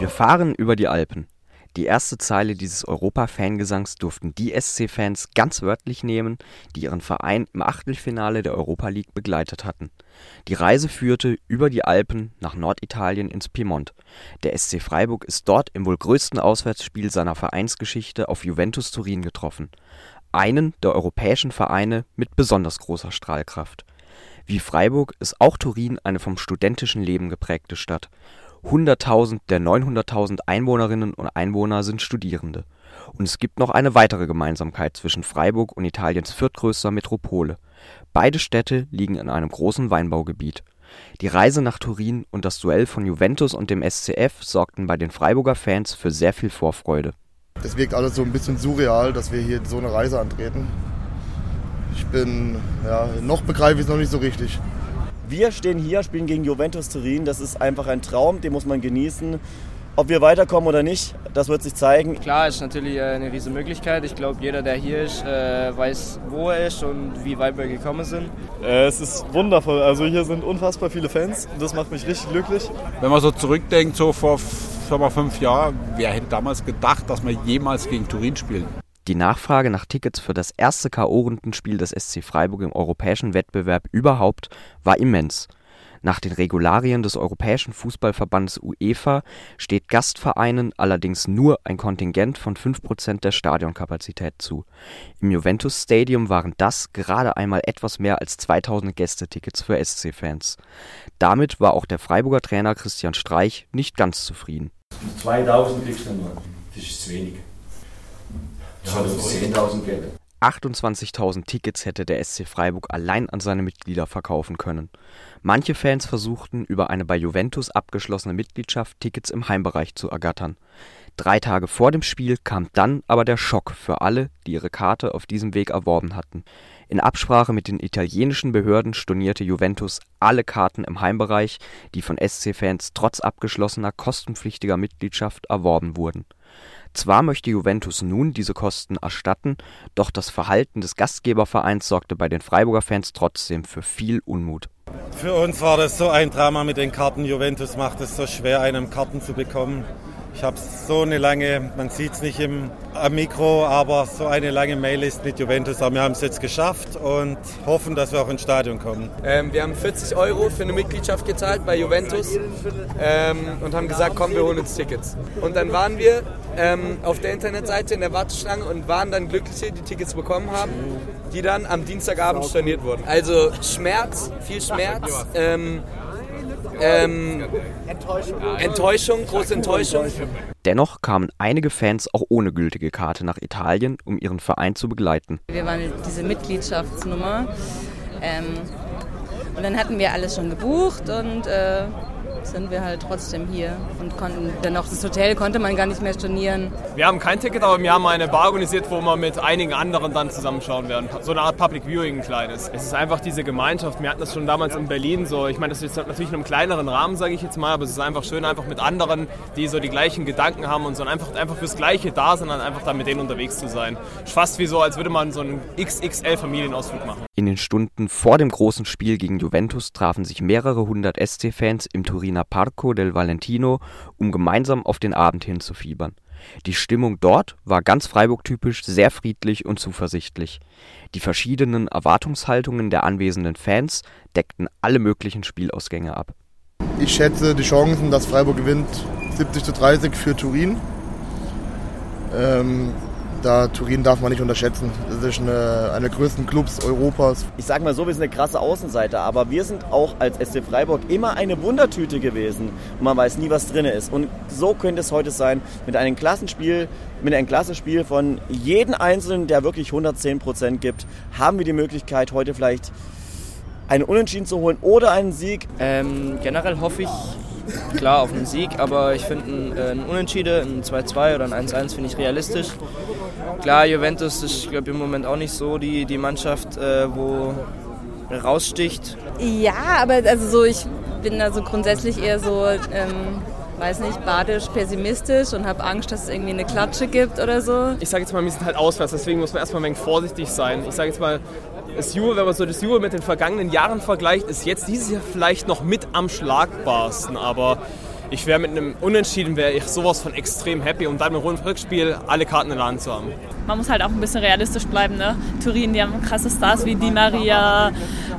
Wir fahren über die Alpen. Die erste Zeile dieses Europa-Fangesangs durften die SC-Fans ganz wörtlich nehmen, die ihren Verein im Achtelfinale der Europa League begleitet hatten. Die Reise führte über die Alpen nach Norditalien ins Piemont. Der SC Freiburg ist dort im wohl größten Auswärtsspiel seiner Vereinsgeschichte auf Juventus Turin getroffen, einen der europäischen Vereine mit besonders großer Strahlkraft. Wie Freiburg ist auch Turin eine vom studentischen Leben geprägte Stadt 100.000 der 900.000 Einwohnerinnen und Einwohner sind Studierende. Und es gibt noch eine weitere Gemeinsamkeit zwischen Freiburg und Italiens viertgrößter Metropole: Beide Städte liegen in einem großen Weinbaugebiet. Die Reise nach Turin und das Duell von Juventus und dem SCF sorgten bei den Freiburger Fans für sehr viel Vorfreude. Das wirkt alles so ein bisschen surreal, dass wir hier so eine Reise antreten. Ich bin, ja, noch begreife ich es noch nicht so richtig. Wir stehen hier, spielen gegen Juventus Turin. Das ist einfach ein Traum, den muss man genießen. Ob wir weiterkommen oder nicht, das wird sich zeigen. Klar, ist natürlich äh, eine riesige Möglichkeit. Ich glaube, jeder, der hier ist, äh, weiß, wo er ist und wie weit wir gekommen sind. Äh, es ist wundervoll. Also hier sind unfassbar viele Fans. Das macht mich richtig glücklich. Wenn man so zurückdenkt, so vor sagen wir, fünf Jahren, wer hätte damals gedacht, dass wir jemals gegen Turin spielen? Die Nachfrage nach Tickets für das erste K.O.-Rundenspiel des SC Freiburg im europäischen Wettbewerb überhaupt war immens. Nach den Regularien des Europäischen Fußballverbandes UEFA steht Gastvereinen allerdings nur ein Kontingent von 5% der Stadionkapazität zu. Im Juventus Stadium waren das gerade einmal etwas mehr als 2000 Gästetickets für SC-Fans. Damit war auch der Freiburger Trainer Christian Streich nicht ganz zufrieden. 2000 kriegst du noch. Das ist zu wenig. Ich habe 10.000 Geld. 28.000 Tickets hätte der SC Freiburg allein an seine Mitglieder verkaufen können. Manche Fans versuchten, über eine bei Juventus abgeschlossene Mitgliedschaft Tickets im Heimbereich zu ergattern. Drei Tage vor dem Spiel kam dann aber der Schock für alle, die ihre Karte auf diesem Weg erworben hatten. In Absprache mit den italienischen Behörden stornierte Juventus alle Karten im Heimbereich, die von SC-Fans trotz abgeschlossener kostenpflichtiger Mitgliedschaft erworben wurden. Zwar möchte Juventus nun diese Kosten erstatten, doch das Verhalten des Gastgebervereins sorgte bei den Freiburger Fans trotzdem für viel Unmut. Für uns war das so ein Drama mit den Karten. Juventus macht es so schwer, einem Karten zu bekommen. Ich habe so eine lange, man sieht es nicht im am Mikro, aber so eine lange Maillist mit Juventus. Aber wir haben es jetzt geschafft und hoffen, dass wir auch ins Stadion kommen. Ähm, wir haben 40 Euro für eine Mitgliedschaft gezahlt bei Juventus ähm, und haben gesagt, komm, wir holen uns Tickets. Und dann waren wir ähm, auf der Internetseite in der Warteschlange und waren dann Glückliche, die Tickets bekommen haben, die dann am Dienstagabend storniert wurden. Also Schmerz, viel Schmerz. Ähm, ähm, Enttäuschung. Enttäuschung, große Enttäuschung. Dennoch kamen einige Fans auch ohne gültige Karte nach Italien, um ihren Verein zu begleiten. Wir waren diese Mitgliedschaftsnummer ähm, und dann hatten wir alles schon gebucht und äh, sind wir halt trotzdem hier und konnten dann auch das Hotel konnte man gar nicht mehr stornieren. Wir haben kein Ticket, aber wir haben eine Bar organisiert, wo wir mit einigen anderen dann zusammenschauen werden. So eine Art Public Viewing ein kleines. Es ist einfach diese Gemeinschaft. Wir hatten das schon damals in Berlin so. Ich meine, das ist natürlich in einem kleineren Rahmen, sage ich jetzt mal, aber es ist einfach schön, einfach mit anderen, die so die gleichen Gedanken haben und so einfach, einfach fürs Gleiche da sind, dann einfach da mit denen unterwegs zu sein. Fast wie so, als würde man so einen XXL-Familienausflug machen. In den Stunden vor dem großen Spiel gegen Juventus trafen sich mehrere hundert SC-Fans im Turiner Parco del Valentino, um gemeinsam auf den Abend hinzufiebern. Die Stimmung dort war ganz Freiburg-typisch sehr friedlich und zuversichtlich. Die verschiedenen Erwartungshaltungen der anwesenden Fans deckten alle möglichen Spielausgänge ab. Ich schätze die Chancen, dass Freiburg gewinnt, 70 zu 30 für Turin. Ähm, da Turin darf man nicht unterschätzen. Das ist eine, einer der größten Clubs Europas. Ich sage mal so, wir sind eine krasse Außenseite, aber wir sind auch als SC Freiburg immer eine Wundertüte gewesen. Und man weiß nie, was drin ist. Und so könnte es heute sein, mit einem Klassenspiel, mit einem Klassenspiel von jedem Einzelnen, der wirklich 110 Prozent gibt, haben wir die Möglichkeit, heute vielleicht einen Unentschieden zu holen oder einen Sieg. Ähm, generell hoffe ich klar auf einen Sieg, aber ich finde ein, äh, ein Unentschieden, ein 2-2 oder ein 1-1 finde ich realistisch. Klar, Juventus ist, glaube im Moment auch nicht so die, die Mannschaft, äh, wo raussticht. Ja, aber also so ich bin also grundsätzlich eher so, ähm, weiß nicht, badisch, pessimistisch und habe Angst, dass es irgendwie eine Klatsche gibt oder so. Ich sage jetzt mal, wir sind halt auswärts, deswegen muss man erstmal ein wenig vorsichtig sein. Ich sage jetzt mal, das Juve, wenn man so das Juve mit den vergangenen Jahren vergleicht, ist jetzt dieses Jahr vielleicht noch mit am schlagbarsten, aber ich wäre mit einem Unentschieden, wäre ich sowas von extrem happy, um dann im Rückspiel alle Karten in der Hand zu haben. Man muss halt auch ein bisschen realistisch bleiben. Ne? Turin, die haben krasse Stars wie Di Maria,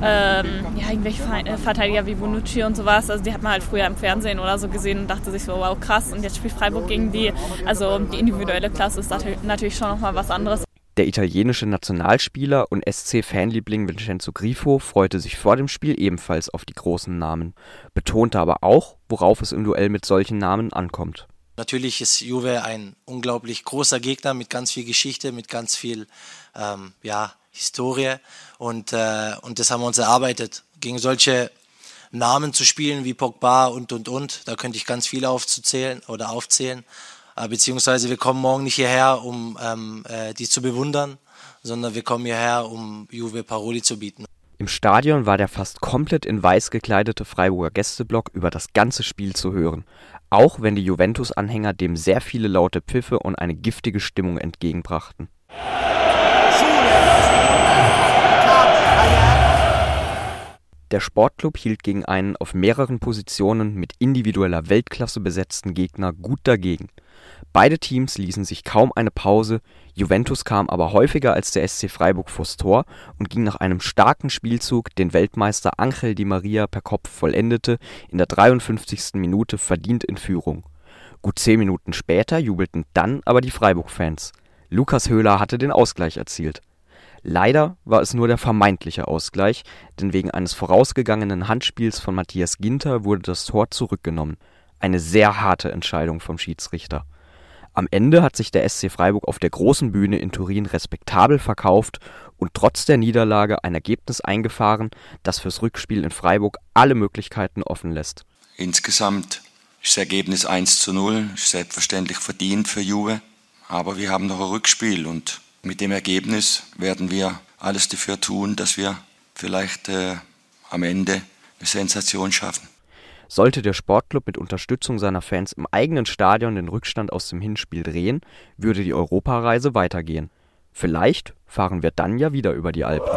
ähm, ja, irgendwelche äh, Verteidiger wie Bonucci und sowas. Also die hat man halt früher im Fernsehen oder so gesehen und dachte sich so, wow, krass. Und jetzt spielt Freiburg gegen die. Also die individuelle Klasse ist natürlich schon nochmal was anderes. Der italienische Nationalspieler und SC-Fanliebling Vincenzo Grifo freute sich vor dem Spiel ebenfalls auf die großen Namen, betonte aber auch, worauf es im Duell mit solchen Namen ankommt. Natürlich ist Juve ein unglaublich großer Gegner mit ganz viel Geschichte, mit ganz viel ähm, ja, Historie und, äh, und das haben wir uns erarbeitet. Gegen solche Namen zu spielen wie Pogba und und und, da könnte ich ganz viele aufzuzählen oder aufzählen. Äh, beziehungsweise wir kommen morgen nicht hierher, um ähm, äh, die zu bewundern, sondern wir kommen hierher, um Juve Paroli zu bieten. Im Stadion war der fast komplett in weiß gekleidete Freiburger Gästeblock über das ganze Spiel zu hören, auch wenn die Juventus-Anhänger dem sehr viele laute Pfiffe und eine giftige Stimmung entgegenbrachten. Der Sportclub hielt gegen einen auf mehreren Positionen mit individueller Weltklasse besetzten Gegner gut dagegen. Beide Teams ließen sich kaum eine Pause, Juventus kam aber häufiger als der SC Freiburg vors Tor und ging nach einem starken Spielzug, den Weltmeister Angel Di Maria per Kopf vollendete, in der 53. Minute verdient in Führung. Gut zehn Minuten später jubelten dann aber die Freiburg-Fans. Lukas Höhler hatte den Ausgleich erzielt. Leider war es nur der vermeintliche Ausgleich, denn wegen eines vorausgegangenen Handspiels von Matthias Ginter wurde das Tor zurückgenommen. Eine sehr harte Entscheidung vom Schiedsrichter. Am Ende hat sich der SC Freiburg auf der großen Bühne in Turin respektabel verkauft und trotz der Niederlage ein Ergebnis eingefahren, das fürs Rückspiel in Freiburg alle Möglichkeiten offen lässt. Insgesamt ist das Ergebnis 1 zu 0, ist selbstverständlich verdient für Juve, aber wir haben noch ein Rückspiel und mit dem Ergebnis werden wir alles dafür tun, dass wir vielleicht äh, am Ende eine Sensation schaffen. Sollte der Sportclub mit Unterstützung seiner Fans im eigenen Stadion den Rückstand aus dem Hinspiel drehen, würde die Europareise weitergehen. Vielleicht fahren wir dann ja wieder über die Alpen.